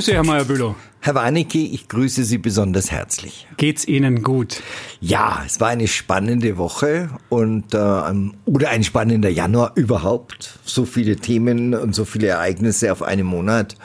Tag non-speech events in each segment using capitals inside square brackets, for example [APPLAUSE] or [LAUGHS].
Grüße, Herr Meyer-Bülow. Herr Warnecke, ich grüße Sie besonders herzlich. Geht's Ihnen gut? Ja, es war eine spannende Woche und äh, oder ein spannender Januar überhaupt. So viele Themen und so viele Ereignisse auf einem Monat.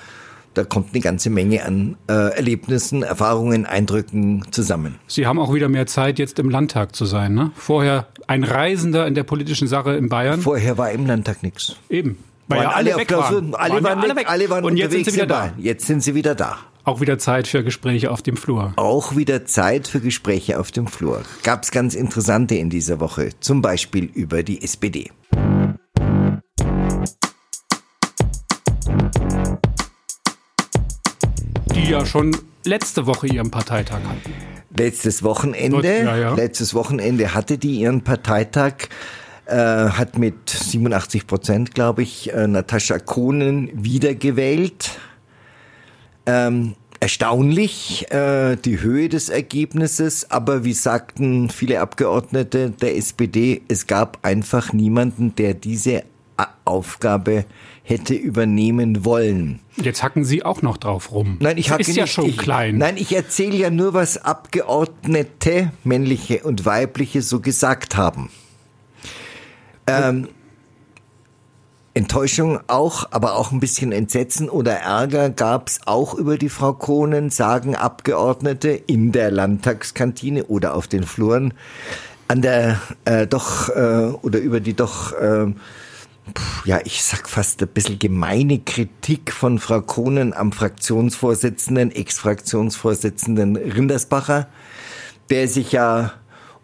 Da kommt eine ganze Menge an äh, Erlebnissen, Erfahrungen, Eindrücken zusammen. Sie haben auch wieder mehr Zeit, jetzt im Landtag zu sein. Ne? Vorher ein Reisender in der politischen Sache in Bayern. Vorher war im Landtag nichts. Eben. Weil ja alle, alle weg waren. Alle waren, waren alle weg. Alle waren und jetzt sind sie wieder da. Jetzt sind sie wieder da. Auch wieder Zeit für Gespräche auf dem Flur. Auch wieder Zeit für Gespräche auf dem Flur. Gab es ganz interessante in dieser Woche. Zum Beispiel über die SPD. Die ja schon letzte Woche ihren Parteitag hatten. Letztes Wochenende, ja, ja. letztes Wochenende hatte die ihren Parteitag äh, hat mit 87 Prozent, glaube ich, äh, Natascha Kohnen wiedergewählt. Ähm, erstaunlich äh, die Höhe des Ergebnisses, aber wie sagten viele Abgeordnete der SPD, es gab einfach niemanden, der diese Aufgabe hätte übernehmen wollen. Jetzt hacken Sie auch noch drauf rum. Nein, ich hacke ist ja nicht. schon ich, klein. Nein, ich erzähle ja nur, was Abgeordnete, männliche und weibliche, so gesagt haben. Ähm, Enttäuschung auch, aber auch ein bisschen Entsetzen oder Ärger gab es auch über die Frau Kohnen, sagen Abgeordnete in der Landtagskantine oder auf den Fluren. An der äh, doch äh, oder über die doch äh, ja, ich sag fast ein bisschen gemeine Kritik von Frau Kohnen am Fraktionsvorsitzenden, Ex-Fraktionsvorsitzenden Rindersbacher, der sich ja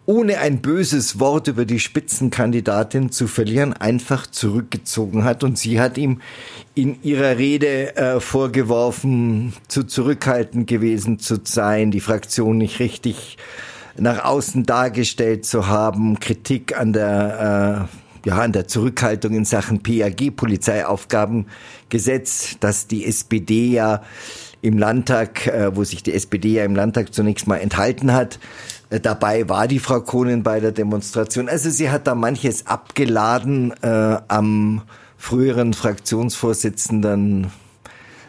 ohne ein böses Wort über die Spitzenkandidatin zu verlieren, einfach zurückgezogen hat. Und sie hat ihm in ihrer Rede äh, vorgeworfen, zu zurückhaltend gewesen zu sein, die Fraktion nicht richtig nach außen dargestellt zu haben, Kritik an der äh, ja, an der Zurückhaltung in Sachen PAG, Polizeiaufgabengesetz, dass die SPD ja im Landtag, äh, wo sich die SPD ja im Landtag zunächst mal enthalten hat, Dabei war die Frau Kohnen bei der Demonstration. Also sie hat da manches abgeladen äh, am früheren Fraktionsvorsitzenden.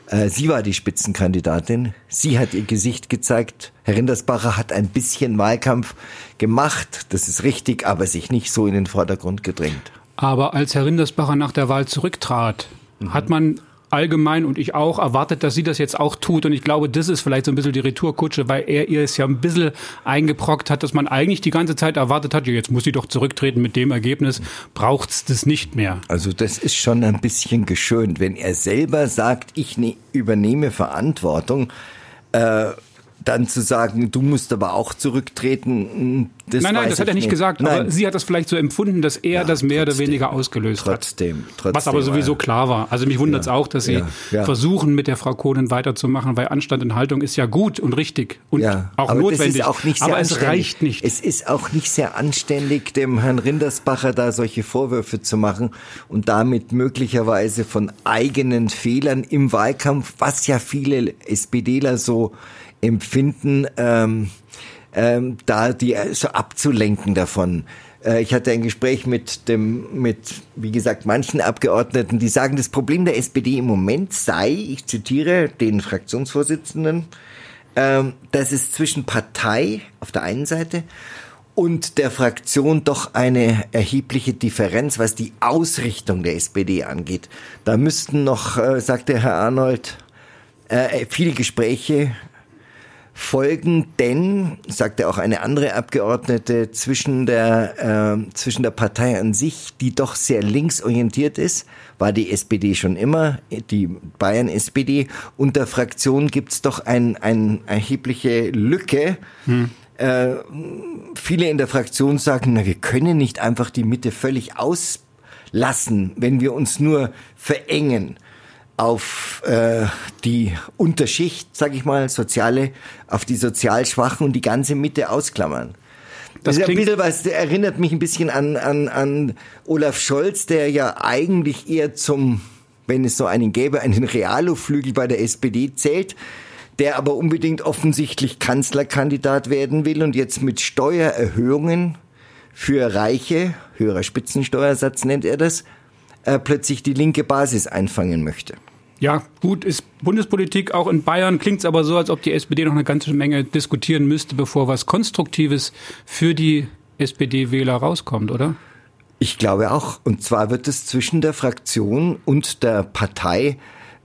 Äh, sie war die Spitzenkandidatin. Sie hat ihr Gesicht gezeigt. Herr Rindersbacher hat ein bisschen Wahlkampf gemacht. Das ist richtig, aber sich nicht so in den Vordergrund gedrängt. Aber als Herr Rindersbacher nach der Wahl zurücktrat, mhm. hat man allgemein und ich auch erwartet, dass sie das jetzt auch tut. Und ich glaube, das ist vielleicht so ein bisschen die Retourkutsche, weil er ihr es ja ein bisschen eingebrockt hat, dass man eigentlich die ganze Zeit erwartet hat, ja, jetzt muss sie doch zurücktreten mit dem Ergebnis, braucht's das nicht mehr. Also das ist schon ein bisschen geschönt, wenn er selber sagt, ich ne übernehme Verantwortung. Äh, dann zu sagen, du musst aber auch zurücktreten, das Nein, nein, das hat er nicht, gesagt, nein. aber sie hat das vielleicht so empfunden, dass er ja, das mehr trotzdem, oder weniger ausgelöst trotzdem, hat. Trotzdem, Was aber sowieso klar war. Also mich wundert es ja, auch, dass sie ja, versuchen, mit der Frau Kohnen weiterzumachen, weil Anstand in Haltung ist ja gut und richtig und auch aber notwendig. Auch aber es reicht nicht. Es ist auch nicht sehr anständig, dem Herrn Rindersbacher da solche Vorwürfe zu machen und damit möglicherweise von eigenen Fehlern im Wahlkampf, was ja viele SPDler so empfinden, ähm, ähm, da die äh, so abzulenken davon. Äh, ich hatte ein Gespräch mit dem, mit, wie gesagt, manchen Abgeordneten, die sagen, das Problem der SPD im Moment sei, ich zitiere den Fraktionsvorsitzenden, ähm, dass es zwischen Partei auf der einen Seite und der Fraktion doch eine erhebliche Differenz, was die Ausrichtung der SPD angeht. Da müssten noch, äh, sagte Herr Arnold, viele Gespräche folgen, denn, sagte auch eine andere Abgeordnete, zwischen der, äh, zwischen der Partei an sich, die doch sehr linksorientiert ist, war die SPD schon immer, die Bayern-SPD, und der Fraktion gibt's doch ein, ein erhebliche Lücke. Hm. Äh, viele in der Fraktion sagen, na, wir können nicht einfach die Mitte völlig auslassen, wenn wir uns nur verengen auf äh, die Unterschicht, sag ich mal, soziale, auf die sozial Schwachen und die ganze Mitte ausklammern. Das, das ein bisschen was, erinnert mich ein bisschen an, an, an Olaf Scholz, der ja eigentlich eher zum, wenn es so einen gäbe, einen Realo-Flügel bei der SPD zählt, der aber unbedingt offensichtlich Kanzlerkandidat werden will und jetzt mit Steuererhöhungen für Reiche, höherer Spitzensteuersatz nennt er das, äh, plötzlich die linke Basis einfangen möchte. Ja, gut, ist Bundespolitik auch in Bayern. Klingt es aber so, als ob die SPD noch eine ganze Menge diskutieren müsste, bevor was Konstruktives für die SPD-Wähler rauskommt, oder? Ich glaube auch. Und zwar wird es zwischen der Fraktion und der Partei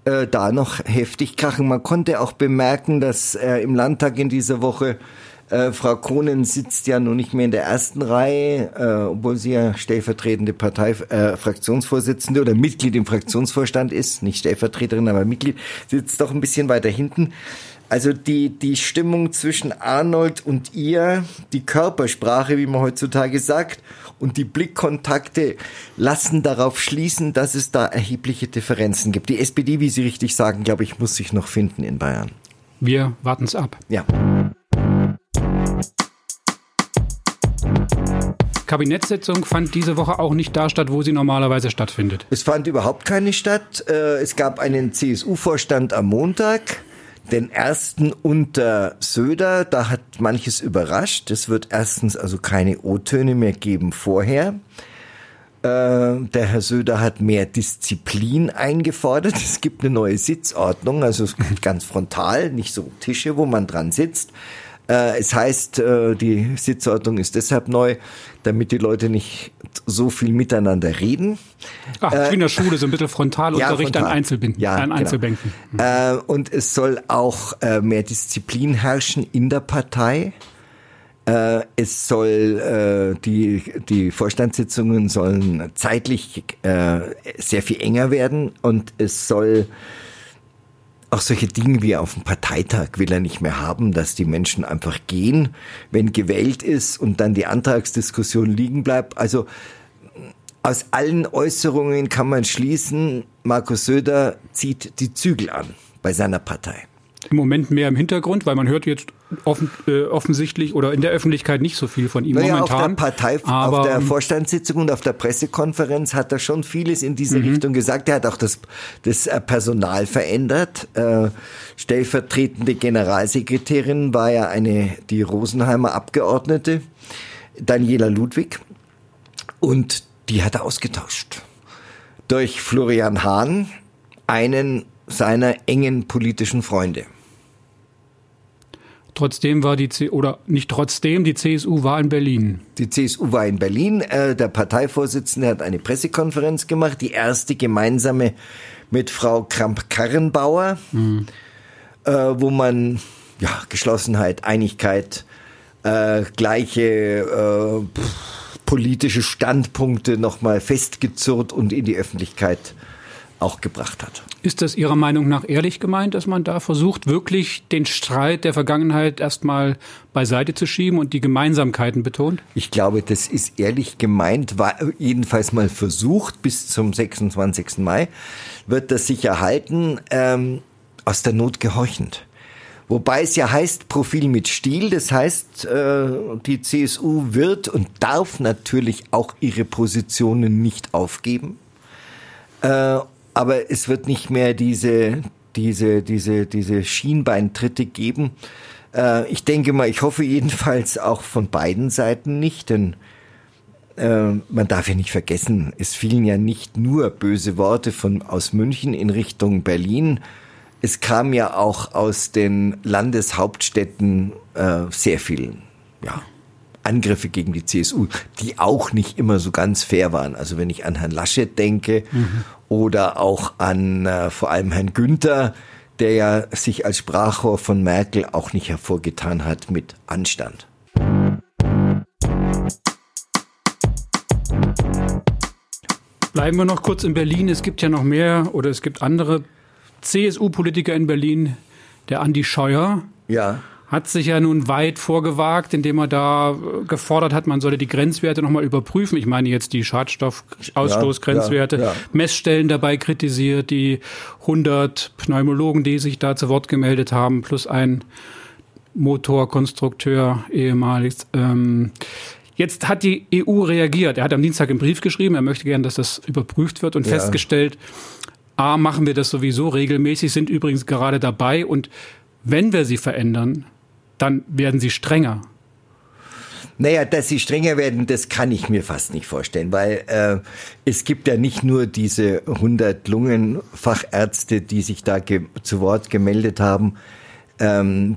äh, da noch heftig krachen. Man konnte auch bemerken, dass äh, im Landtag in dieser Woche äh, Frau Kohnen sitzt ja nun nicht mehr in der ersten Reihe, äh, obwohl sie ja stellvertretende Parteifraktionsvorsitzende äh, oder Mitglied im Fraktionsvorstand ist, nicht Stellvertreterin, aber Mitglied, sitzt doch ein bisschen weiter hinten. Also die, die Stimmung zwischen Arnold und ihr, die Körpersprache, wie man heutzutage sagt, und die Blickkontakte lassen darauf schließen, dass es da erhebliche Differenzen gibt. Die SPD, wie Sie richtig sagen, glaube ich, muss sich noch finden in Bayern. Wir warten es ab. Ja. Kabinettssitzung fand diese Woche auch nicht da statt, wo sie normalerweise stattfindet. Es fand überhaupt keine statt. Äh, es gab einen CSU-Vorstand am Montag, den ersten unter Söder. Da hat manches überrascht. Es wird erstens also keine O-Töne mehr geben vorher. Äh, der Herr Söder hat mehr Disziplin eingefordert. [LAUGHS] Es gibt eine neue Sitzordnung, also ganz frontal, nicht so Tische, wo man dran sitzt. Äh, es heißt, äh, die Sitzordnung ist deshalb neu, damit die Leute nicht so viel miteinander reden. Ach, wie in der Schule, so ein bisschen Frontalunterricht ja, frontal. an, Einzelbinden, ja, an genau. Einzelbänken. Äh, und es soll auch äh, mehr Disziplin herrschen in der Partei. Äh, es soll äh, die die Vorstandssitzungen sollen zeitlich äh, sehr viel enger werden und es soll auch solche Dinge wie auf dem Parteitag will er nicht mehr haben, dass die Menschen einfach gehen, wenn gewählt ist und dann die Antragsdiskussion liegen bleibt. Also aus allen Äußerungen kann man schließen, Markus Söder zieht die Zügel an bei seiner Partei. Im Moment mehr im Hintergrund, weil man hört jetzt offen, äh, offensichtlich oder in der Öffentlichkeit nicht so viel von ihm naja, momentan. Auf der Partei, aber, auf der Vorstandssitzung und auf der Pressekonferenz hat er schon vieles in diese Mhm. Richtung gesagt. Er hat auch das, das äh, Personal verändert. Äh, stellvertretende Generalsekretärin war ja eine, die Rosenheimer Abgeordnete, Daniela Ludwig. Und die hat er ausgetauscht. Durch Florian Hahn, einen seiner engen politischen Freunde. Trotzdem war die C oder nicht trotzdem, die CSU war in Berlin. Die CSU war in Berlin. Äh, der Parteivorsitzende hat eine Pressekonferenz gemacht, die erste gemeinsame mit Frau Kramp-Karrenbauer, mhm. äh, wo man ja Geschlossenheit, Einigkeit, äh, gleiche äh, pff, politische Standpunkte nochmal festgezurrt und in die Öffentlichkeit auch gebracht hat. Ist das Ihrer Meinung nach ehrlich gemeint, dass man da versucht, wirklich den Streit der Vergangenheit erstmal beiseite zu schieben und die Gemeinsamkeiten betont? Ich glaube, das ist ehrlich gemeint, war jedenfalls mal versucht bis zum 26. Mai, wird das sicher halten, ähm, aus der Not gehorchend. Wobei es ja heißt Profil mit Stil, das heißt, äh, die CSU wird und darf natürlich auch ihre Positionen nicht aufgeben. Aber es wird nicht mehr diese, diese, diese, diese Schienbeintritte geben. Äh, ich denke mal, ich hoffe jedenfalls auch von beiden Seiten nicht, denn äh, man darf ja nicht vergessen, es fielen ja nicht nur böse Worte von, aus München in Richtung Berlin. Es kam ja auch aus den Landeshauptstädten äh, sehr viel, ja, Angriffe gegen die CSU, die auch nicht immer so ganz fair waren. Also wenn ich an Herrn Laschet denke mhm. oder auch an äh, vor allem Herrn Günther, der ja sich als Sprachrohr von Merkel auch nicht hervorgetan hat mit Anstand. Bleiben wir noch kurz in Berlin. Es gibt ja noch mehr oder es gibt andere CSU-Politiker in Berlin. Der Andi Scheuer. Ja hat sich ja nun weit vorgewagt, indem er da gefordert hat, man solle die Grenzwerte nochmal überprüfen. Ich meine jetzt die Schadstoffausstoßgrenzwerte, ja, ja, ja. Messstellen dabei kritisiert, die 100 Pneumologen, die sich da zu Wort gemeldet haben, plus ein Motorkonstrukteur ehemalig. Ähm, Jetzt hat die EU reagiert. Er hat am Dienstag einen Brief geschrieben, er möchte gern, dass das überprüft wird und Ja. festgestellt, A, machen wir das sowieso regelmäßig, sind übrigens gerade dabei und wenn wir sie verändern, dann werden sie strenger. Naja, dass sie strenger werden, das kann ich mir fast nicht vorstellen, weil äh, es gibt ja nicht nur diese 100 Lungenfachärzte, die sich da zu Wort gemeldet haben. Ähm,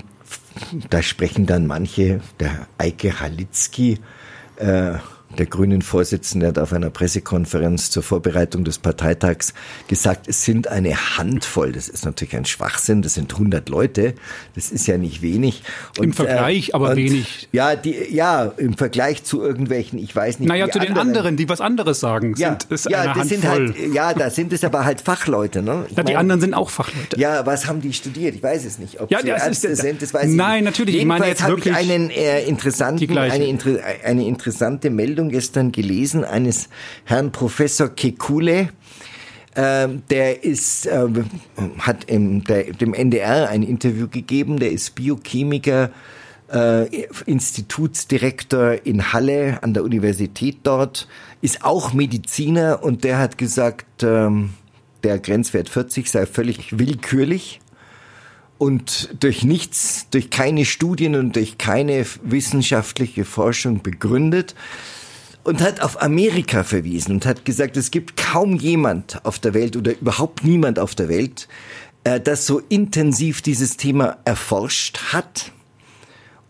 da sprechen dann manche, der Eike Halitzky, äh, der grünen Vorsitzende hat auf einer Pressekonferenz zur Vorbereitung des Parteitags gesagt, es sind eine Handvoll. Das ist natürlich ein Schwachsinn. Das sind 100 Leute. Das ist ja nicht wenig. Und, Im Vergleich äh, aber und, wenig. Ja, die, ja, im Vergleich zu irgendwelchen, ich weiß nicht. Naja, zu den anderen, anderen, die was anderes sagen, ja, sind es ja, eine das Handvoll. Sind halt, ja, da sind es aber halt Fachleute. Ne? ja, die anderen sind auch Fachleute. Ja, was haben die studiert? Ich weiß es nicht. Ob ja, sie Ärzte ist, sind, das weiß ich Nein, nicht. natürlich. Jedenfalls ich meine jetzt wirklich ich einen äh, interessanten, eine, eine interessante Meldung gestern gelesen eines Herrn Professor Kekule. Äh, der ist, äh, hat im, der, dem NDR ein Interview gegeben, der ist Biochemiker, äh, Institutsdirektor in Halle an der Universität dort, ist auch Mediziner und der hat gesagt, ähm, der Grenzwert 40 sei völlig willkürlich und durch nichts, durch keine Studien und durch keine wissenschaftliche Forschung begründet und hat auf Amerika verwiesen und hat gesagt, es gibt kaum jemand auf der Welt oder überhaupt niemand auf der Welt, äh, das so intensiv dieses Thema erforscht hat.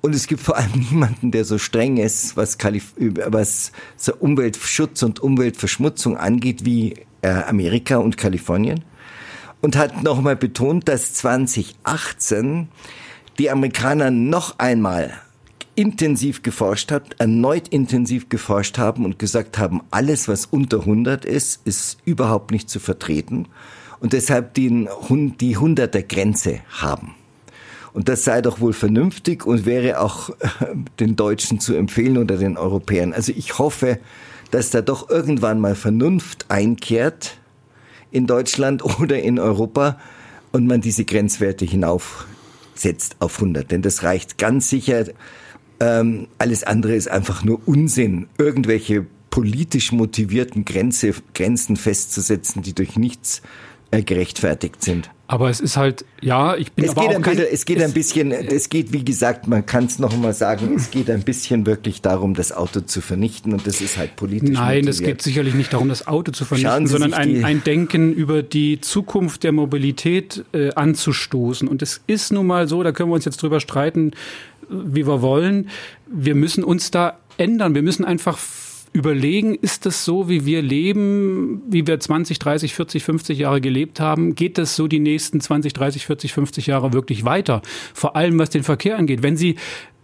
Und es gibt vor allem niemanden, der so streng ist, was, Kalif was Umweltschutz und Umweltverschmutzung angeht, wie äh, Amerika und Kalifornien. Und hat nochmal betont, dass 2018 die Amerikaner noch einmal intensiv geforscht hat, erneut intensiv geforscht haben und gesagt haben, alles, was unter 100 ist, ist überhaupt nicht zu vertreten und deshalb die, die 100er Grenze haben. Und das sei doch wohl vernünftig und wäre auch [LAUGHS] den Deutschen zu empfehlen oder den Europäern. Also ich hoffe, dass da doch irgendwann mal Vernunft einkehrt in Deutschland [LAUGHS] oder in Europa und man diese Grenzwerte hinaufsetzt auf 100. Denn das reicht ganz sicher ähm, alles andere ist einfach nur Unsinn. Irgendwelche politisch motivierten Grenze, Grenzen festzusetzen, die durch nichts äh, gerechtfertigt sind. Aber es ist halt, ja, ich bin es aber geht auch ein kein, bisschen, Es geht ein bisschen, es geht, wie gesagt, man kann es noch mal sagen, es geht ein bisschen wirklich darum, das Auto zu vernichten und das ist halt politisch Nein, es geht sicherlich nicht darum, das Auto zu vernichten, sondern ein, ein, Denken über die Zukunft der Mobilität äh, anzustoßen. Und es ist nun mal so, da können wir uns jetzt drüber streiten, wie wir wollen. Wir müssen uns da ändern. Wir müssen einfach überlegen, ist das so, wie wir leben, wie wir 20, 30, 40, 50 Jahre gelebt haben? Geht das so die nächsten 20, 30, 40, 50 Jahre wirklich weiter? Vor allem was den Verkehr angeht. Wenn Sie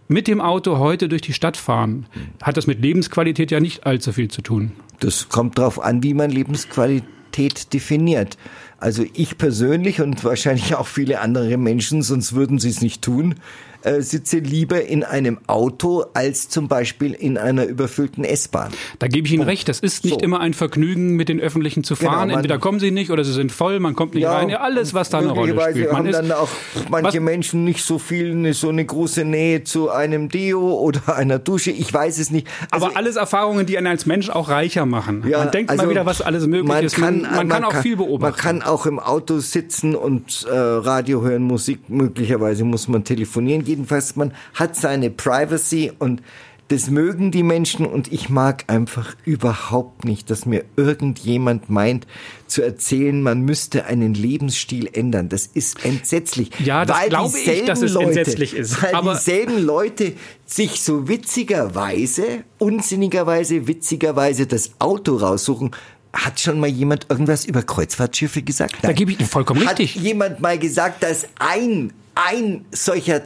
mit dem Auto heute durch die Stadt fahren, hat das mit Lebensqualität ja nicht allzu viel zu tun. Das kommt darauf an, wie man Lebensqualität definiert. Also ich persönlich und wahrscheinlich auch viele andere Menschen, sonst würden sie es nicht tun, äh, sitze lieber in einem Auto als zum Beispiel in einer überfüllten S-Bahn. Da gebe ich Ihnen Punkt. recht. Das ist nicht so. immer ein Vergnügen, mit den Öffentlichen zu genau, fahren. Genau, Entweder kommen sie nicht oder sie sind voll, man kommt nicht ja, rein. alles, was da eine Rolle spielt. Man haben dann auch manche was? Menschen nicht so viel, so eine große Nähe zu einem Deo oder [LAUGHS] einer Dusche. Ich weiß es nicht. Also, Aber alles Erfahrungen, die einen als Mensch auch reicher machen. Ja, man denkt also mal wieder, was alles möglich man ist. Man, man, man kann auch kann, viel beobachten. Man kann auch im Auto sitzen und äh, Radio hören, Musik. Möglicherweise muss man telefonieren jedenfalls, man hat seine Privacy und das mögen die Menschen und ich mag einfach überhaupt nicht, dass mir irgendjemand meint zu erzählen, man müsste einen Lebensstil ändern. Das ist entsetzlich. Ja, das glaube ich, dass es Leute, entsetzlich ist. Weil aber dieselben Leute sich so witzigerweise, unsinnigerweise, witzigerweise das Auto raussuchen, hat schon mal jemand irgendwas über Kreuzfahrtschiffe gesagt? Nein. Da gebe ich Ihnen vollkommen Hat richtig. Hat jemand mal gesagt, dass ein, ein solcher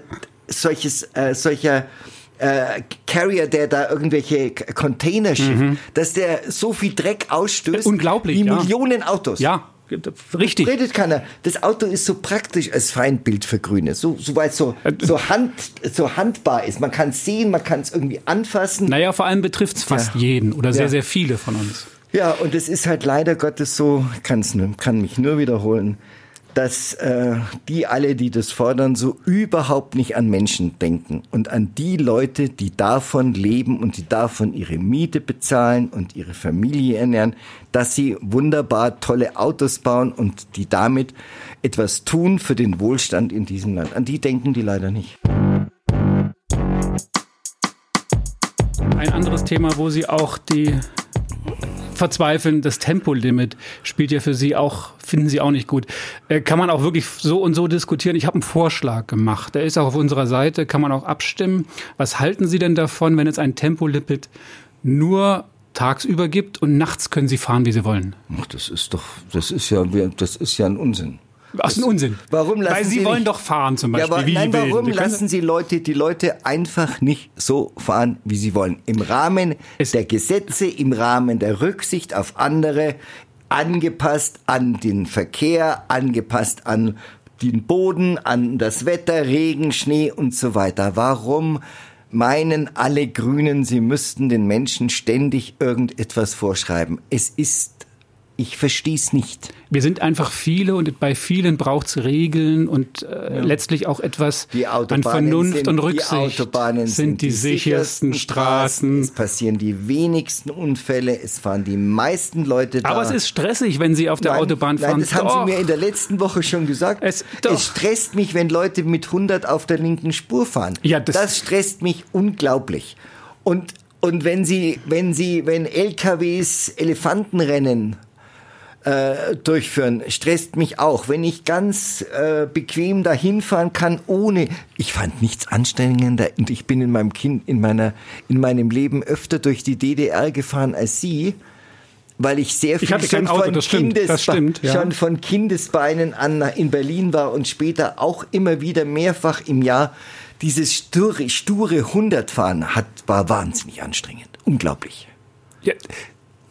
solches, äh, solcher äh, Carrier, der da irgendwelche Container schifft, mhm. dass der so viel Dreck ausstößt. Unglaublich. Wie ja. Millionen Autos. Ja. Richtig. Das redet keiner. Das Auto ist so praktisch als Feindbild für Grüne. So, so weil es so, so, hand, so handbar ist. Man kann es sehen, man kann es irgendwie anfassen. Naja, vor allem betrifft es fast ja. jeden oder sehr, ja. sehr viele von uns. Ja, und es ist halt leider Gottes so, kann's, kann mich nur wiederholen dass äh, die alle, die das fordern, so überhaupt nicht an Menschen denken und an die Leute, die davon leben und die davon ihre Miete bezahlen und ihre Familie ernähren, dass sie wunderbar tolle Autos bauen und die damit etwas tun für den Wohlstand in diesem Land. An die denken die leider nicht. das Thema, wo Sie auch die verzweifeln. Das Tempolimit spielt ja für Sie auch, finden Sie auch nicht gut. Äh, kann man auch wirklich so und so diskutieren. Ich habe einen Vorschlag gemacht. Der ist auch auf unserer Seite, kann man auch abstimmen. Was halten Sie denn davon, wenn es ein Tempolimit nur tagsüber gibt und nachts können Sie fahren, wie Sie wollen? Ach, das ist doch, das ist ja, das ist ja ein Unsinn. Was ein Unsinn. Warum lassen Weil Sie, Sie wollen nicht- doch fahren zum Beispiel. Ja, aber wie nein, warum können- lassen Sie Leute, die Leute einfach nicht so fahren, wie sie wollen? Im Rahmen Es- der Gesetze, im Rahmen der Rücksicht auf andere, angepasst an den Verkehr, angepasst an den Boden, an das Wetter, Regen, Schnee und so weiter. Warum meinen alle Grünen, sie müssten den Menschen ständig irgendetwas vorschreiben? Es ist, ich verstehe es nicht. Wir sind einfach viele und bei vielen braucht es Regeln und äh, letztlich auch etwas Die an Vernunft sind, und Die Rücksicht. Autobahnen sind die, sichersten Straßen. Es passieren die wenigsten Unfälle. Es fahren die meisten Leute da. Aber es ist stressig, wenn Sie auf der Nein, Autobahn fahren. Nein, das haben Doch. Sie mir in der letzten Woche schon gesagt. Es- es stresst mich, wenn Leute mit 100 auf der linken Spur fahren. Ja, das- das stresst mich unglaublich. Und, und wenn Sie, wenn Sie, wenn LKWs Elefantenrennen äh, durchführen, stresst mich auch. Wenn ich ganz äh, bequem dahin fahren kann, ohne, ich fand nichts anstrengender und ich bin in meinem Kind, in meiner, in meinem Leben öfter durch die DDR gefahren als Sie, weil ich sehr viel kein schon, Auto, von das stimmt, stimmt, ja. schon von Kindesbeinen an in Berlin war und später auch immer wieder mehrfach im Jahr dieses sture, sture Hundertfahren hat, war wahnsinnig anstrengend. Unglaublich. Ja,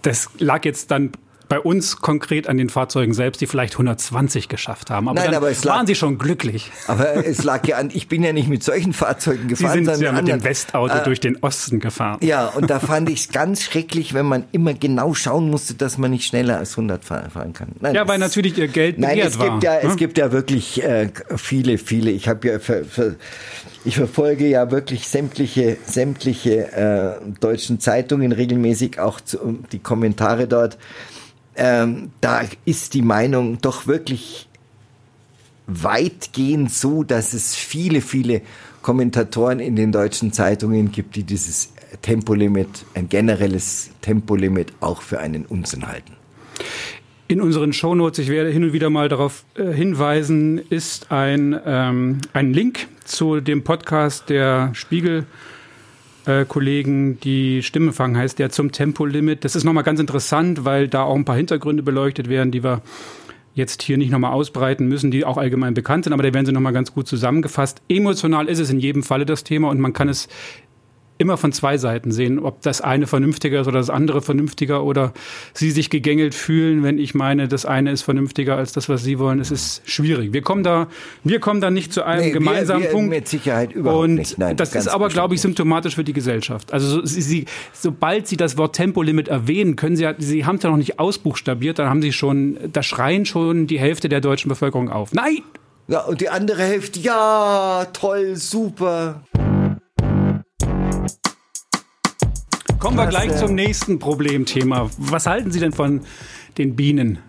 das lag jetzt dann bei uns konkret an den Fahrzeugen selbst, die vielleicht 120 geschafft haben. Aber Nein, aber es lag- waren sie schon glücklich. Aber es lag ja an, ich bin ja nicht mit solchen Fahrzeugen Sie gefahren, sind sondern ja mit anderen. dem Westauto Äh, durch den Osten gefahren. Ja, und da fand ich es ganz schrecklich, wenn man immer genau schauen musste, dass man nicht schneller als 100 fahren, kann. Nein, Ja, weil natürlich ihr Geld Nein, es war. gibt ja, es ne? gibt ja wirklich äh, viele, viele. Ich habe ja, ver, ver, ich verfolge ja wirklich sämtliche, sämtliche äh, deutschen Zeitungen regelmäßig, auch zu, die Kommentare dort. Ähm, da ist die Meinung doch wirklich weitgehend so, dass es viele, viele Kommentatoren in den deutschen Zeitungen gibt, die dieses Tempolimit, ein generelles Tempolimit auch für einen Unsinn halten. In unseren Shownotes, ich werde hin und wieder mal darauf äh, hinweisen, ist ein, ähm, ein Link zu dem Podcast der Spiegel. Äh, Kollegen, die Stimme fangen heißt der zum Tempolimit. Das ist nochmal ganz interessant, weil da auch ein paar Hintergründe beleuchtet werden, die wir jetzt hier nicht nochmal ausbreiten müssen, die auch allgemein bekannt sind, aber da werden sie nochmal ganz gut zusammengefasst. Emotional ist es in jedem Falle das Thema und man kann es immer von zwei Seiten sehen, ob das eine vernünftiger ist oder das andere vernünftiger oder sie sich gegängelt fühlen, wenn ich meine, das eine ist vernünftiger als das, was sie wollen. Es ist schwierig. Wir kommen da, wir kommen da nicht zu einem Nee, wir- gemeinsamen wir Punkt. mit Sicherheit überhaupt und nicht. Nein, das ist aber, glaube ich, symptomatisch für die Gesellschaft. Also so, sie, sie, sobald Sie das Wort Tempolimit erwähnen, können Sie, ja- Sie haben es ja noch nicht ausbuchstabiert, dann haben Sie schon, da schreien schon die Hälfte der deutschen Bevölkerung auf. Nein! Ja, und die andere Hälfte, ja, toll, super. Kommen wir gleich zum nächsten Problemthema. Was halten Sie denn von den Bienen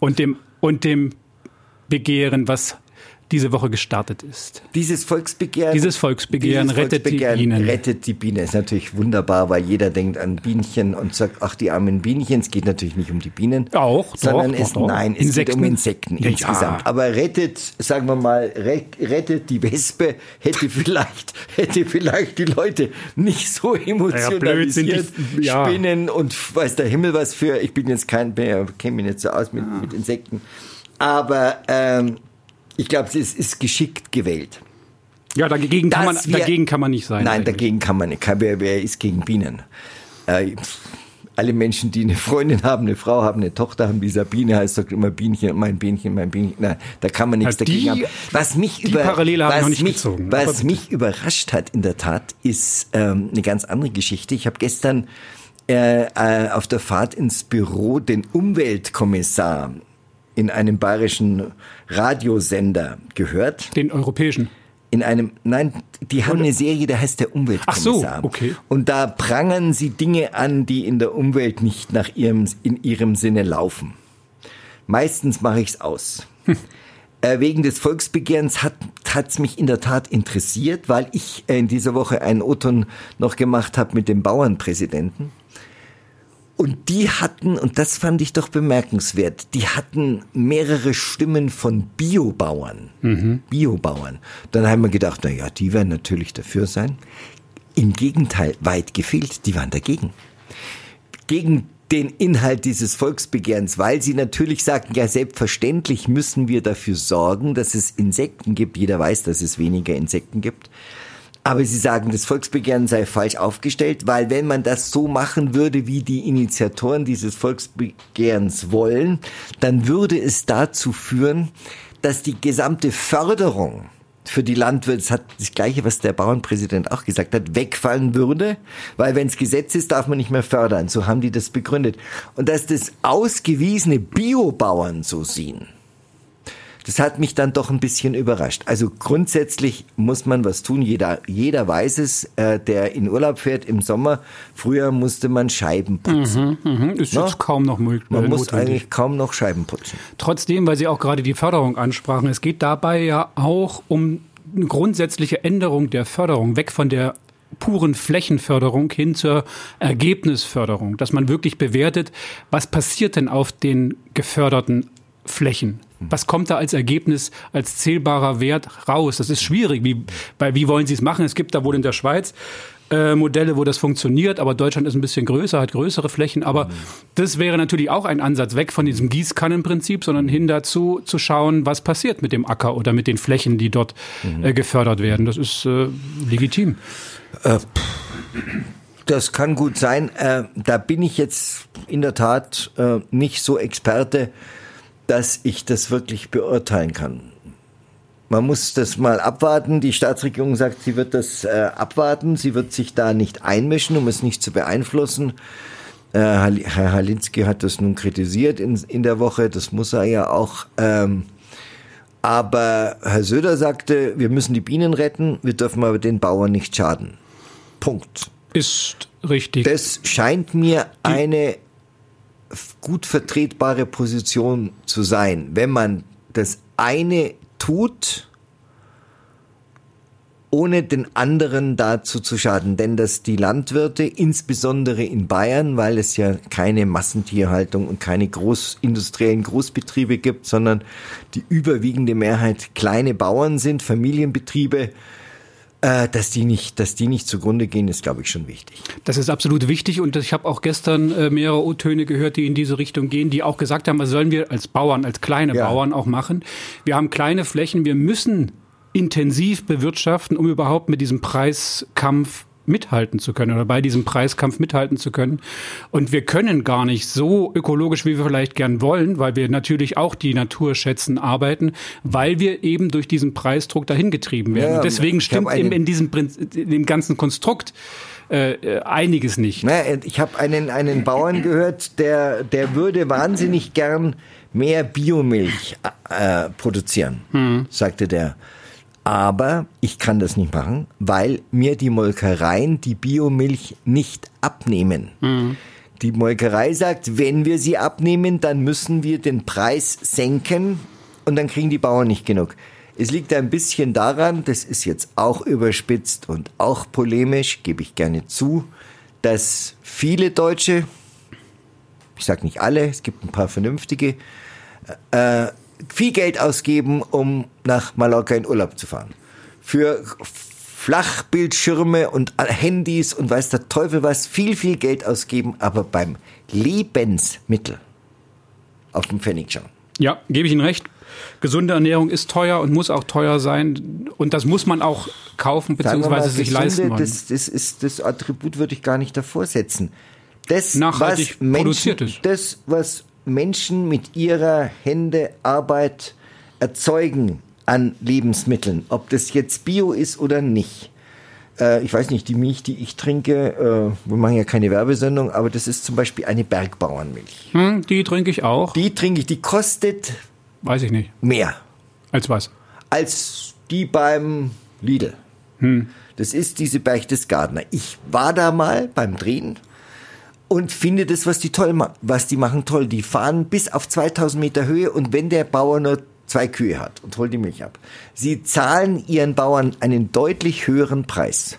und dem, und dem Begehren, was diese Woche gestartet ist? Dieses Volksbegehren. Dieses Volksbegehren rettet die Bienen. Rettet die Biene. Ist natürlich wunderbar, weil jeder denkt an Bienchen und sagt, ach, die armen Bienchen. Es geht natürlich nicht um die Bienen. Auch, sondern doch, es, doch, nein, es geht um Insekten? Insekten Ja, insgesamt. ja. Aber rettet, sagen wir mal, re- rettet die Wespe, hätte [LAUGHS] vielleicht, hätte vielleicht die Leute nicht so die- emotionalisiert ja. spinnen und weiß der Himmel was für. Ich bin jetzt kein, kenne mich nicht so aus mit, mit Insekten. Aber ähm, ich glaube, es ist, geschickt gewählt. Ja, dagegen kann, man, wir- dagegen kann man nicht sein. Nein, eigentlich. dagegen kann man nicht. Wer, wer ist gegen Bienen? Äh, alle Menschen, die eine Freundin haben, eine Frau haben, eine Tochter haben, die Sabine heißt, sagt immer Bienchen, mein Bienchen, mein Bienchen. Nein, da kann man nichts Ja, die- dagegen haben. Was mich die über, was noch nicht mich, gezogen, Was mich überrascht hat, in der Tat, ist ähm, eine ganz andere Geschichte. Ich habe gestern äh, äh, auf der Fahrt ins Büro den Umweltkommissar in einem bayerischen Radiosender gehört Den europäischen. in einem, nein, die haben eine Serie, der heißt der Umweltkommissar. Ach so, okay. Und da prangern sie Dinge an, die in der Umwelt nicht nach ihrem, in ihrem Sinne laufen. Meistens mache ich's aus. Äh, wegen des Volksbegehrens hat es mich in der Tat interessiert, weil ich äh, in dieser Woche einen Oton noch gemacht habe mit dem Bauernpräsidenten. Und die hatten, und das fand ich doch bemerkenswert, die hatten mehrere Stimmen von Biobauern. Mhm. Biobauern. Dann haben wir gedacht, na ja, die werden natürlich dafür sein. Im Gegenteil, weit gefehlt, die waren dagegen. Gegen den Inhalt dieses Volksbegehrens, weil sie natürlich sagten, ja, selbstverständlich müssen wir dafür sorgen, dass es Insekten gibt. Jeder weiß, dass es weniger Insekten gibt. Aber Sie sagen, das Volksbegehren sei falsch aufgestellt, weil wenn man das so machen würde, wie die Initiatoren dieses Volksbegehrens wollen, dann würde es dazu führen, dass die gesamte Förderung für die Landwirte, das hat das Gleiche, was der Bauernpräsident auch gesagt hat, wegfallen würde, weil wenn es Gesetz ist, darf man nicht mehr fördern. So haben die das begründet. Und dass das ausgewiesene Biobauern so sehen, das hat mich dann doch ein bisschen überrascht. Also grundsätzlich muss man was tun. Jeder, jeder weiß es, äh, der in Urlaub fährt im Sommer. Früher musste man Scheiben putzen. Mhm, mh. Ist no? jetzt kaum noch möglich. Man muss eigentlich kaum noch Scheiben putzen. Trotzdem, weil Sie auch gerade die Förderung ansprachen, es geht dabei ja auch um eine grundsätzliche Änderung der Förderung, weg von der puren Flächenförderung hin zur Ergebnisförderung, dass man wirklich bewertet, was passiert denn auf den geförderten Flächen. Was kommt da als Ergebnis, als zählbarer Wert raus? Das ist schwierig. Wie, weil wie wollen Sie es machen? Es gibt da wohl in der Schweiz äh, Modelle, wo das funktioniert, aber Deutschland ist ein bisschen größer, hat größere Flächen. Aber mhm. das wäre natürlich auch ein Ansatz weg von diesem Gießkannenprinzip, sondern hin dazu zu schauen, was passiert mit dem Acker oder mit den Flächen, die dort mhm. äh, gefördert werden. Das ist äh, legitim. Äh, das kann gut sein. Äh, da bin ich jetzt in der Tat äh, nicht so Experte dass ich das wirklich beurteilen kann. Man muss das mal abwarten. Die Staatsregierung sagt, sie wird das äh, abwarten. Sie wird sich da nicht einmischen, um es nicht zu beeinflussen. Äh, Herr Halinski hat das nun kritisiert in, in der Woche. Das muss er ja auch. Ähm, aber Herr Söder sagte, wir müssen die Bienen retten, wir dürfen aber den Bauern nicht schaden. Punkt. Ist richtig. Das scheint mir eine gut vertretbare Position zu sein, wenn man das eine tut, ohne den anderen dazu zu schaden. Denn dass die Landwirte, insbesondere in Bayern, weil es ja keine Massentierhaltung und keine großindustriellen Großbetriebe gibt, sondern die überwiegende Mehrheit kleine Bauern sind, Familienbetriebe, dass die nicht, dass die nicht zugrunde gehen, ist, glaube ich, schon wichtig. Das ist absolut wichtig und ich habe auch gestern äh, mehrere O-Töne gehört, die in diese Richtung gehen, die auch gesagt haben, was sollen wir als Bauern, als kleine ja. Bauern auch machen. Wir haben kleine Flächen, wir müssen intensiv bewirtschaften, um überhaupt mit diesem Preiskampf mithalten zu können oder bei diesem Preiskampf mithalten zu können. Und wir können gar nicht so ökologisch, wie wir vielleicht gern wollen, weil wir natürlich auch die Natur schätzen, arbeiten, weil wir eben durch diesen Preisdruck dahin getrieben werden. Ja, deswegen stimmt eben in diesem in dem ganzen Konstrukt äh, äh, einiges nicht. Na, ich habe einen, einen Bauern gehört, der, der würde wahnsinnig gern mehr Biomilch äh, produzieren, hm. sagte der. Aber ich kann das nicht machen, weil mir die Molkereien die Biomilch nicht abnehmen. Mhm. Die Molkerei sagt, wenn wir sie abnehmen, dann müssen wir den Preis senken und dann kriegen die Bauern nicht genug. Es liegt ein bisschen daran, das ist jetzt auch überspitzt und auch polemisch, gebe ich gerne zu, dass viele Deutsche, ich sage nicht alle, es gibt ein paar vernünftige, äh, viel Geld ausgeben, um nach Mallorca in Urlaub zu fahren. Für Flachbildschirme und Handys und weiß der Teufel was, viel, viel Geld ausgeben, aber beim Lebensmittel auf dem Pfennig schauen. Ja, gebe ich Ihnen recht. Gesunde Ernährung ist teuer und muss auch teuer sein. Und das muss man auch kaufen bzw. sich leisten. Das, das, ist, das Attribut würde ich gar nicht davor setzen. Das, Nachhaltig was Menschen, produziert ist. Das, was Menschen mit ihrer Hände Arbeit erzeugen an Lebensmitteln, ob das jetzt Bio ist oder nicht. Äh, ich weiß nicht, die Milch, die ich trinke, äh, wir machen ja keine Werbesendung, aber das ist zum Beispiel eine Bergbauernmilch. Hm, die trinke ich auch. Die trinke ich, die kostet. Weiß ich nicht. Mehr. Als was? Als die beim Lidl. Hm. Das ist diese Berchtesgadener. Ich war da mal beim Drehen und finde das, was die toll, was die machen, toll. Die fahren bis auf 2000 Meter Höhe und wenn der Bauer nur zwei Kühe hat und holt die Milch ab. Sie zahlen ihren Bauern einen deutlich höheren Preis.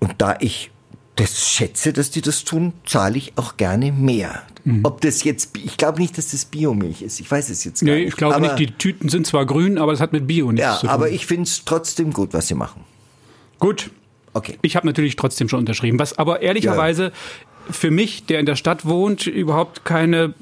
Und da ich das schätze, dass die das tun, zahle ich auch gerne mehr. Mhm. Ob das jetzt, ich glaube nicht, dass das Biomilch ist. Ich weiß es jetzt gar nee, nicht. Ich glaube nicht, die Tüten sind zwar grün, aber es hat mit Bio nichts ja, zu tun. Aber ich finde es trotzdem gut, was sie machen. Gut. Okay. Ich habe natürlich trotzdem schon unterschrieben. Was aber ehrlicherweise ja. für mich, der in der Stadt wohnt, überhaupt keine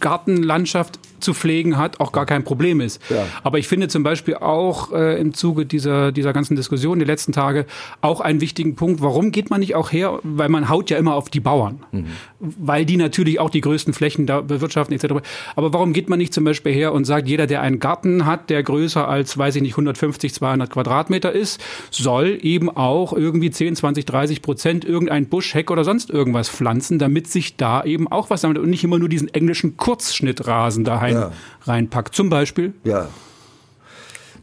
Gartenlandschaft zu pflegen hat, auch gar kein Problem ist. Ja. Aber ich finde zum Beispiel auch äh, im Zuge dieser, dieser ganzen Diskussion die letzten Tage auch einen wichtigen Punkt, warum geht man nicht auch her, weil man haut ja immer auf die Bauern, mhm. weil die natürlich auch die größten Flächen da bewirtschaften etc. Aber warum geht man nicht zum Beispiel her und sagt, jeder, der einen Garten hat, der größer als, weiß ich nicht, 150, 200 Quadratmeter ist, soll eben auch irgendwie 10, 20, 30 Prozent irgendein Busch, Heck oder sonst irgendwas pflanzen, damit sich da eben auch was sammelt und nicht immer nur diesen englischen Kurzschnittrasen da rein, ja. reinpackt. Zum Beispiel. Ja.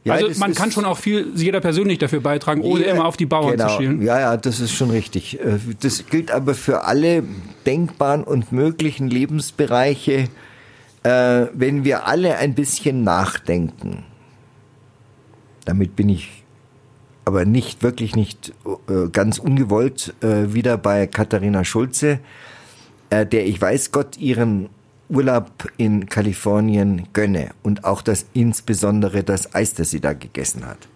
Ja, also man kann schon auch viel jeder persönlich dafür beitragen, ohne jeder, immer auf die Bauern genau. zu schielen. Ja, ja, das ist schon richtig. Äh, das gilt aber für alle denkbaren und möglichen Lebensbereiche, äh, wenn wir alle ein bisschen nachdenken. Damit bin ich aber nicht wirklich nicht äh, ganz ungewollt wieder bei Katharina Schulze, der ich weiß Gott ihren Urlaub in Kalifornien gönne und auch das insbesondere das Eis, das sie da gegessen hat.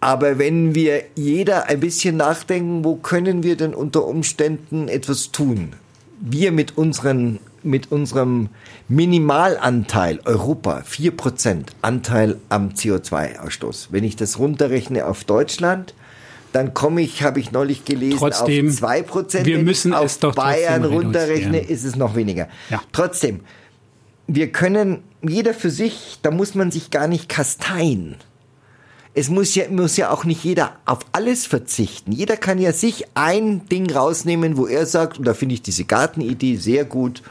Aber wenn wir jeder ein bisschen nachdenken, wo können wir denn unter Umständen etwas tun? Wir mit unseren mit unserem Minimalanteil Europa 4% Anteil am CO2-Ausstoß. Wenn ich das runterrechne auf Deutschland, dann komme ich, habe ich neulich gelesen, trotzdem, auf 2%. Wir müssen ich es doch Bayern runterrechne, ist es noch weniger. Ja. Trotzdem, wir können, jeder für sich, da muss man sich gar nicht kasteien. Es muss ja, muss ja auch nicht jeder auf alles verzichten. Jeder kann ja sich ein Ding rausnehmen, wo er sagt, und da finde ich diese Gartenidee sehr gut.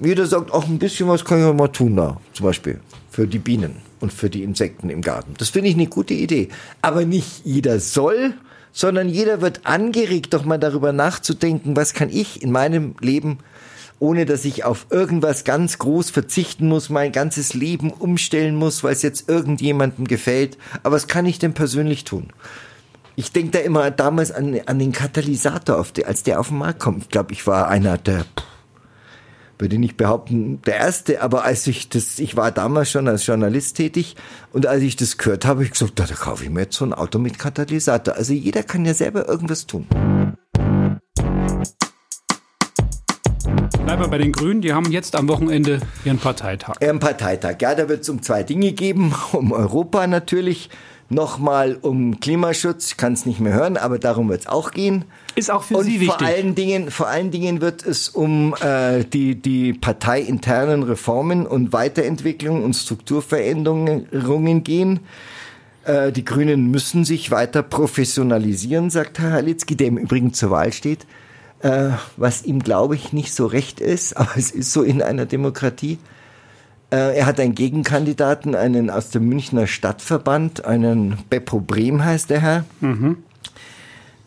Jeder sagt, auch ein bisschen was kann ich mal tun da, zum Beispiel für die Bienen und für die Insekten im Garten. Das finde ich eine gute Idee. Aber nicht jeder soll, sondern jeder wird angeregt, doch mal darüber nachzudenken, was kann ich in meinem Leben, ohne dass ich auf irgendwas ganz groß verzichten muss, mein ganzes Leben umstellen muss, weil es jetzt irgendjemandem gefällt. Aber was kann ich denn persönlich tun? Ich denke da immer damals an, an den Katalysator, die, als der auf den Markt kommt. Ich glaube, ich war einer der würde nicht behaupten, der erste, aber als ich das, ich war damals schon als Journalist tätig und als ich das gehört habe, ich gesagt, da, da kaufe ich mir jetzt so ein Auto mit Katalysator. Also jeder kann ja selber irgendwas tun. Bleiben wir bei den Grünen, die haben jetzt am Wochenende ihren Parteitag. Ihren Parteitag, ja, da wird es um zwei Dinge geben, [LAUGHS] um Europa natürlich nochmal um Klimaschutz, ich kann es nicht mehr hören, aber darum wird es auch gehen. Ist auch für und Sie wichtig. Vor allen Dingen, vor allen Dingen wird es um äh, die, die parteiinternen Reformen und Weiterentwicklung und Strukturveränderungen gehen. Äh, die Grünen müssen sich weiter professionalisieren, sagt Herr Halitzky, der im Übrigen zur Wahl steht. Äh, was ihm, glaube ich, nicht so recht ist, [LAUGHS] aber es ist so in einer Demokratie. Äh, er hat einen Gegenkandidaten, einen aus dem Münchner Stadtverband, einen Beppo Brehm heißt der Herr. Mhm.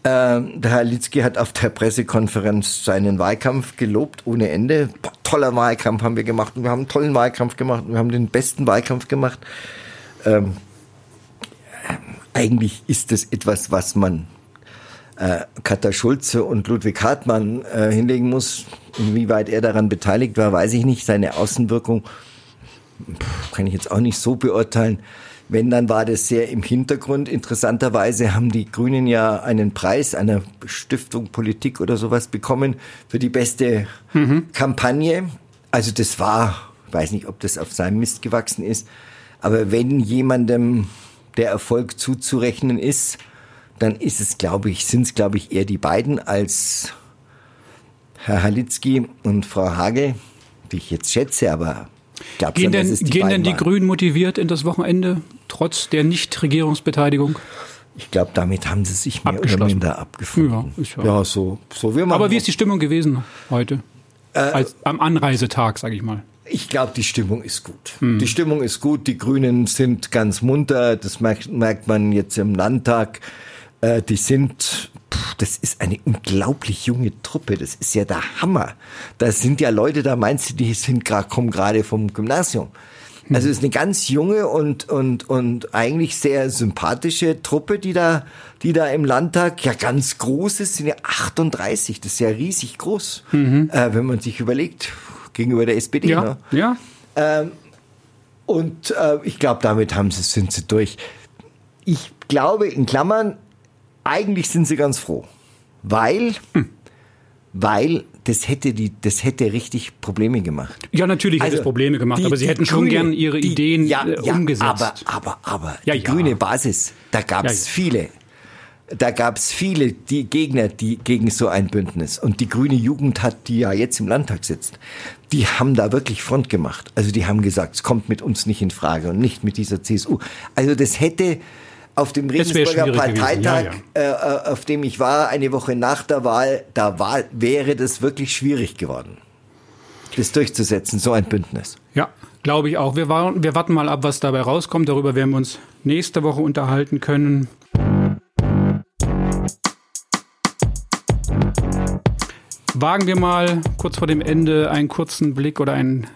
Äh, der Herr Litzki hat auf der Pressekonferenz seinen Wahlkampf gelobt ohne Ende. Toller Wahlkampf haben wir gemacht und wir haben einen tollen Wahlkampf gemacht und wir haben den besten Wahlkampf gemacht. Ähm, eigentlich ist das etwas, was man äh, Katha Schulze und Ludwig Hartmann äh, hinlegen muss. Inwieweit er daran beteiligt war, weiß ich nicht. Seine Außenwirkung kann ich jetzt auch nicht so beurteilen. Wenn, dann war das sehr im Hintergrund. Interessanterweise haben die Grünen ja einen Preis einer Stiftung Politik oder sowas bekommen für die beste mhm. Kampagne. Also das war, ich weiß nicht, ob das auf seinem Mist gewachsen ist, aber wenn jemandem der Erfolg zuzurechnen ist, dann ist es, glaube ich, sind es, glaube ich, eher die beiden als Herr Halitzky und Frau Hagel, die ich jetzt schätze, aber Gehen, denn, gehen denn die Grünen motiviert in das Wochenende, trotz der Nichtregierungsbeteiligung? Ich glaube, damit haben sie sich mehr oder minder abgefunden. Ja, ja. ja so, so wie Aber wie ist die Stimmung gewesen heute? Äh, Als, am Anreisetag, sage ich mal. Ich glaube, die Stimmung ist gut. Hm. Die Stimmung ist gut. Die Grünen sind ganz munter. Das merkt, merkt man jetzt im Landtag. Äh, die sind das ist eine unglaublich junge Truppe. Das ist ja der Hammer. Da sind ja Leute, da meinst du, die sind grad, kommen gerade vom Gymnasium. Also es ist eine ganz junge und, und, und eigentlich sehr sympathische Truppe, die da, die da im Landtag ja ganz groß ist, sind ja 38. Das ist ja riesig groß, mhm. äh, wenn man sich überlegt, gegenüber der SPD. Ja, ne? ja. Ähm, und äh, ich glaube, damit haben sie, sind sie durch. Ich glaube, in Klammern, eigentlich sind sie ganz froh. Weil, hm. weil das hätte die, das hätte richtig Probleme gemacht. Ja, natürlich hätte es also, Probleme gemacht, die, aber sie hätten schon gern ihre die, Ideen ja, äh, ja, umgesetzt. Aber, aber, aber ja, die grüne Basis, da gab es viele. Da gab es viele die Gegner, die gegen so ein Bündnis. Und die grüne Jugend hat, die ja jetzt im Landtag sitzt, die haben da wirklich Front gemacht. Also die haben gesagt, es kommt mit uns nicht in Frage und nicht mit dieser CSU. Also das hätte, auf dem Regensburger Parteitag, ja, ja. Äh, auf dem ich war, eine Woche nach der Wahl, da war, wäre das wirklich schwierig geworden, das durchzusetzen, so ein Bündnis. Ja, glaube ich auch. Wir, waren, wir warten mal ab, was dabei rauskommt. Darüber werden wir uns nächste Woche unterhalten können. Wagen wir mal kurz vor dem Ende einen kurzen Blick oder einen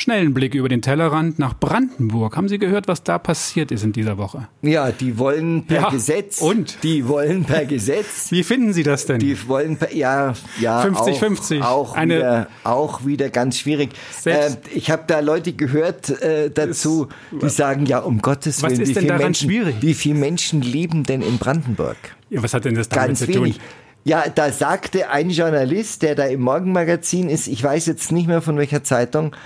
schnellen Blick über den Tellerrand nach Brandenburg. Haben Sie gehört, was da passiert ist in dieser Woche? Ja, die wollen per ja, Gesetz. Und? Die wollen per Gesetz. [LAUGHS] Wie finden Sie das denn? Die wollen per, ja, ja. 50-50. Auch, auch, Eine wieder, auch wieder ganz schwierig. Äh, ich habe da Leute gehört äh, dazu, ist, die sagen, ja, um Gottes Willen, wie viele, Menschen, wie viele Menschen leben denn in Brandenburg? Ja, was hat denn das damit ganz zu wenig. tun? Ja, da sagte ein Journalist, der da im Morgenmagazin ist, ich weiß jetzt nicht mehr von welcher Zeitung,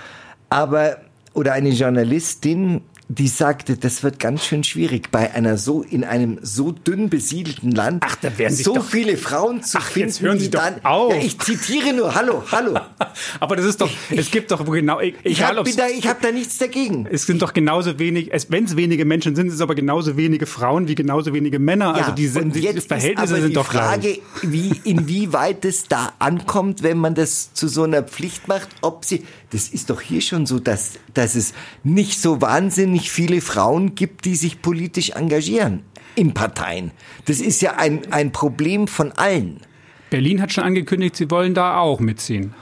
aber, oder eine Journalistin, die sagte, das wird ganz schön schwierig bei einer so in einem so dünn besiedelten Land. Ach, da werden so doch, viele Frauen zu ach, finden. Jetzt hören Sie doch dann, auf. Ja, ich zitiere nur. Hallo, hallo. [LAUGHS] aber das ist doch. Es gibt doch genau. Egal, ich habe da, ich hab da nichts dagegen. Es sind doch genauso wenig. Wenn es wenige Menschen sind, sind es aber genauso wenige Frauen wie genauso wenige Männer. Ja, also die, sind, die Verhältnisse sind doch klar. Die Frage, wie inwieweit es da ankommt, wenn man das zu so einer Pflicht macht, ob sie. Das ist doch hier schon so, dass dass es nicht so wahnsinnig viele Frauen gibt, die sich politisch engagieren in Parteien. Das ist ja ein, ein Problem von allen. Berlin hat schon angekündigt, sie wollen da auch mitziehen.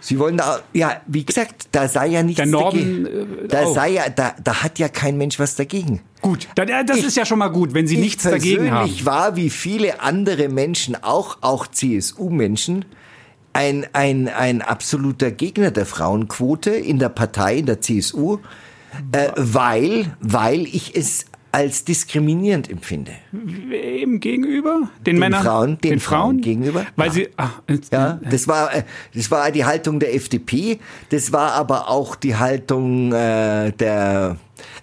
Sie wollen da, ja, wie gesagt, da sei ja nichts Der Norden, dagegen. Äh, da auch. sei ja, da, da hat ja kein Mensch was dagegen. Gut, das ich, ist ja schon mal gut, wenn Sie nichts dagegen haben. Ich war wie viele andere Menschen, auch, auch CSU-Menschen, ein, ein, ein absoluter Gegner der Frauenquote in der Partei, in der CSU. Äh, weil, weil ich es als diskriminierend empfinde. Wem gegenüber? Den, den Männern? Frauen, den, den Frauen? Frauen? gegenüber? Weil ja. sie, ach, ja, das war, äh, das war die Haltung der FDP. Das war aber auch die Haltung äh, der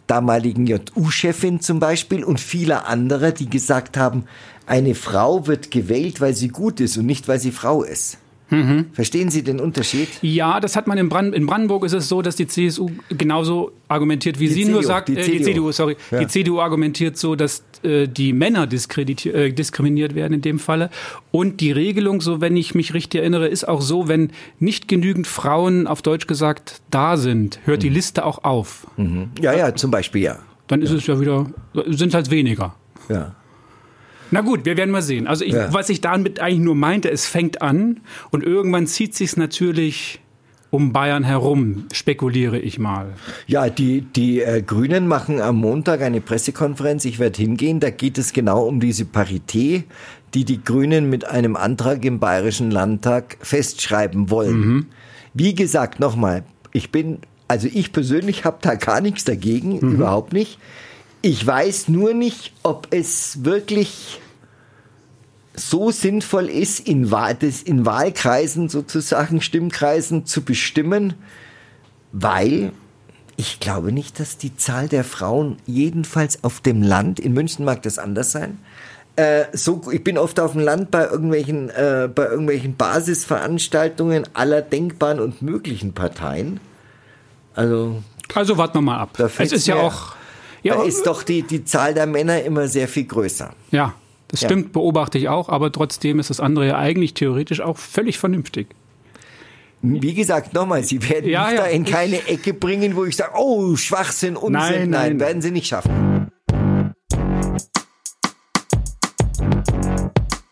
damaligen JU-Chefin zum Beispiel und vieler anderer, die gesagt haben, eine Frau wird gewählt, weil sie gut ist und nicht, weil sie Frau ist. Mhm. Verstehen Sie den Unterschied? Ja, das hat man in, Brand in Brandenburg ist es so, dass die CSU genauso argumentiert, wie die Sie CDU, nur sagt, die, äh, die CDU, sorry, ja. die CDU argumentiert so, dass äh, die Männer äh, diskriminiert werden in dem Falle. Und die Regelung, so wenn ich mich richtig erinnere, ist auch so, wenn nicht genügend Frauen, auf Deutsch gesagt, da sind, hört mhm. die Liste auch auf. Mhm. Ja, ja, zum Beispiel, ja. Dann ist ja. es ja wieder, sind halt weniger. Ja. Na gut, wir werden mal sehen. Also ich, ja. was ich damit eigentlich nur meinte, es fängt an und irgendwann zieht sich natürlich um Bayern herum, spekuliere ich mal. Ja, die, die äh, Grünen machen am Montag eine Pressekonferenz. Ich werde hingehen. Da geht es genau um diese Parität, die die Grünen mit einem Antrag im Bayerischen Landtag festschreiben wollen. Mhm. Wie gesagt, nochmal, ich bin, also ich persönlich habe da gar nichts dagegen, mhm. überhaupt nicht. Ich weiß nur nicht, ob es wirklich so sinnvoll ist, in, Wahl, das in Wahlkreisen sozusagen, Stimmkreisen zu bestimmen, weil ich glaube nicht, dass die Zahl der Frauen, jedenfalls auf dem Land, in München mag das anders sein, äh, so, ich bin oft auf dem Land bei irgendwelchen, äh, bei irgendwelchen Basisveranstaltungen aller denkbaren und möglichen Parteien. Also, also warten wir mal ab. Es ist ja auch. Ja, da ist doch die, die Zahl der Männer immer sehr viel größer. Ja, das ja. stimmt, beobachte ich auch, aber trotzdem ist das andere ja eigentlich theoretisch auch völlig vernünftig. Wie gesagt, nochmal, Sie werden ja, mich ja, da in keine Ecke bringen, wo ich sage, oh, Schwachsinn, Unsinn. Nein, nein, nein, werden Sie nicht schaffen.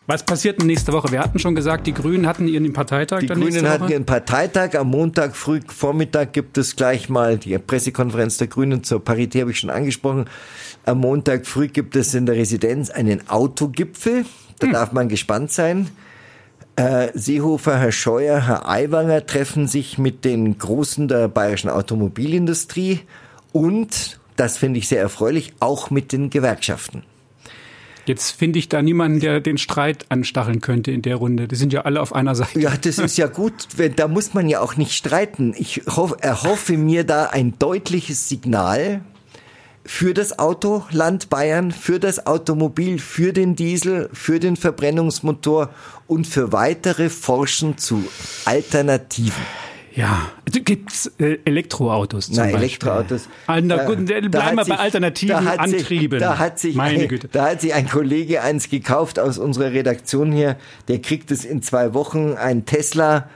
Was passiert denn nächste Woche? Wir hatten schon gesagt, die Grünen hatten ihren Parteitag. Die Grünen hatten ihren Parteitag. Am Montag früh Vormittag gibt es gleich mal die Pressekonferenz der Grünen zur Parität, habe ich schon angesprochen. Am Montag früh gibt es in der Residenz einen Autogipfel. Da hm. darf man gespannt sein. Äh, Seehofer, Herr Scheuer, Herr Aiwanger treffen sich mit den Großen der bayerischen Automobilindustrie und, das finde ich sehr erfreulich, auch mit den Gewerkschaften. Jetzt finde ich da niemanden, der den Streit anstacheln könnte in der Runde. Die sind ja alle auf einer Seite. Ja, das ist ja gut. Da muss man ja auch nicht streiten. Ich erhoffe mir da ein deutliches Signal für das Autoland Bayern, für das Automobil, für den Diesel, für den Verbrennungsmotor und für weitere Forschen zu Alternativen. Ja, gibt's äh, Elektroautos zum Na, Beispiel? Elektroautos. Ah, na, gut, bleiben wir bei alternativen da Antrieben. Sich, da, hat sich Meine ein, Güte. da hat sich ein Kollege eins gekauft aus unserer Redaktion hier. Der kriegt es in zwei Wochen. Ein Tesla.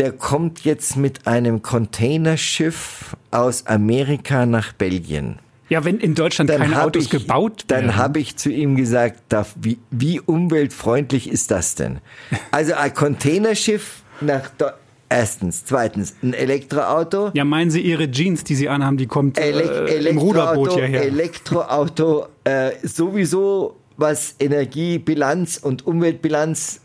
Der kommt jetzt mit einem Containerschiff aus Amerika nach Belgien. Ja, wenn in Deutschland dann keine Autos ich, gebaut werden. Dann habe ich zu ihm gesagt, da, wie, wie umweltfreundlich ist das denn? [LAUGHS] Also ein Containerschiff nach Deutschland Erstens. Zweitens, ein Elektroauto. Ja, meinen Sie Ihre Jeans, die Sie anhaben, die kommt äh, im Ruderboot hierher? Elektroauto, äh, sowieso was Energiebilanz und Umweltbilanz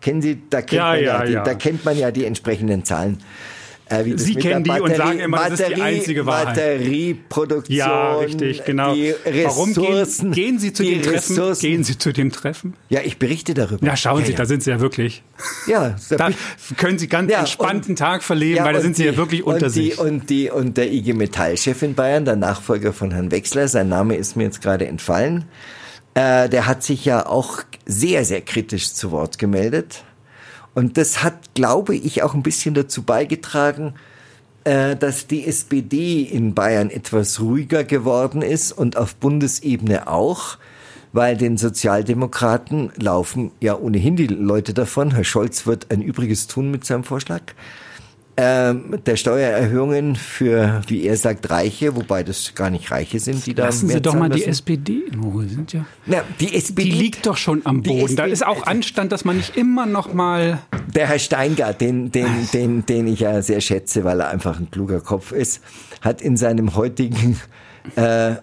kennen Sie, da kennt, ja, man, ja, ja die, da kennt man ja die entsprechenden Zahlen. Äh, Sie kennen die und sagen immer, Batterie, das ist die einzige Wahrheit. Batterieproduktion. Ja, richtig, genau. Die Ressourcen, Warum gehen, gehen Sie zu dem Treffen? Ressourcen. Gehen Sie zu dem Treffen? Ja, ich berichte darüber. Ja, schauen ja, Sie, ja. da sind Sie ja wirklich. Ja, da können Sie ganz ja, entspannten und, Tag verleben, weil da sind Sie die, ja wirklich unter und sich. Die, und, die, und der IG Metall-Chef in Bayern, der Nachfolger von Herrn Wechsler, sein Name ist mir jetzt gerade entfallen, äh, der hat sich ja auch sehr, sehr kritisch zu Wort gemeldet. Und das hat, glaube ich, auch ein bisschen dazu beigetragen, äh, dass die SPD in Bayern etwas ruhiger geworden ist und auf Bundesebene auch, weil den Sozialdemokraten laufen ja ohnehin die Leute davon. Herr Scholz wird ein Übriges tun mit seinem Vorschlag ähm, der Steuererhöhungen für, wie er sagt, Reiche, wobei das gar nicht Reiche sind, die da Lassen mehr Sie doch mal müssen. die SPD in Ruhe, sind ja. Na, die SPD. Die liegt doch schon am Boden. Da ist auch Anstand, dass man nicht immer noch mal. Der Herr Steingart, den, den, den, den ich ja sehr schätze, weil er einfach ein kluger Kopf ist, hat in seinem heutigen äh,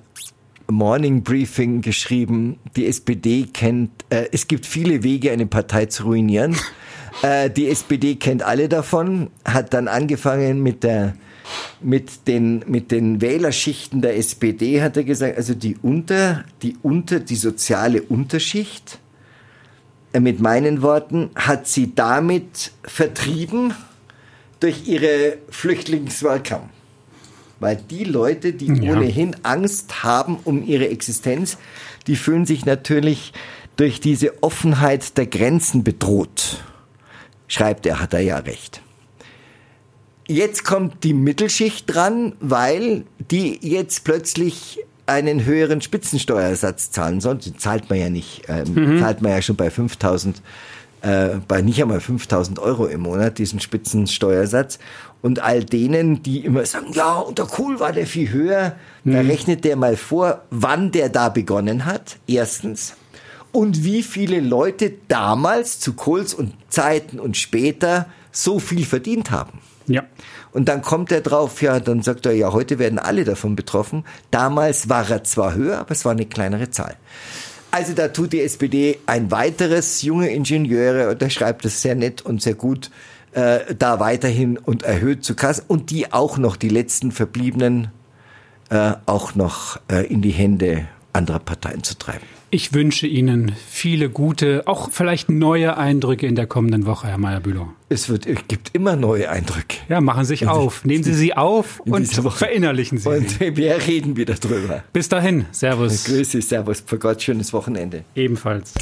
Morning Briefing geschrieben, die SPD kennt, äh, es gibt viele Wege, eine Partei zu ruinieren. Äh, die SPD kennt alle davon, hat dann angefangen mit der mit den, mit den Wählerschichten der SPD, hat er gesagt, also die unter, die unter, die soziale Unterschicht, äh, mit meinen Worten, hat sie damit vertrieben durch ihre Flüchtlingswahlkampf. Weil die Leute, die ja. ohnehin Angst haben um ihre Existenz, die fühlen sich natürlich durch diese Offenheit der Grenzen bedroht schreibt er, hat er ja recht. Jetzt kommt die Mittelschicht dran, weil die jetzt plötzlich einen höheren Spitzensteuersatz zahlen soll. Die zahlt man ja nicht, ähm, mhm. zahlt man ja schon bei 5000, äh, bei nicht einmal 5000 Euro im Monat, diesen Spitzensteuersatz. Und all denen, die immer sagen, ja, unter Kohl war der viel höher, mhm. da rechnet der mal vor, wann der da begonnen hat, erstens und wie viele Leute damals zu Kohls und Zeiten und später so viel verdient haben. Ja. Und dann kommt er drauf, ja, dann sagt er, ja, heute werden alle davon betroffen. Damals war er zwar höher, aber es war eine kleinere Zahl. Also da tut die SPD ein weiteres junge Ingenieure, und er schreibt es sehr nett und sehr gut, äh, da weiterhin und erhöht zu Kassen und die auch noch, die letzten Verbliebenen, äh, auch noch äh, in die Hände anderer Parteien zu treiben. Ich wünsche Ihnen viele gute, auch vielleicht neue Eindrücke in der kommenden Woche, Herr Meyer-Bülow. Es, wird, es gibt immer neue Eindrücke. Ja, machen Sie sich auf. Nehmen Sie sie auf und verinnerlichen Sie und sie. Und wir reden wieder drüber. Bis dahin. Servus. Grüße, Servus. Für Gott, schönes Wochenende. Ebenfalls.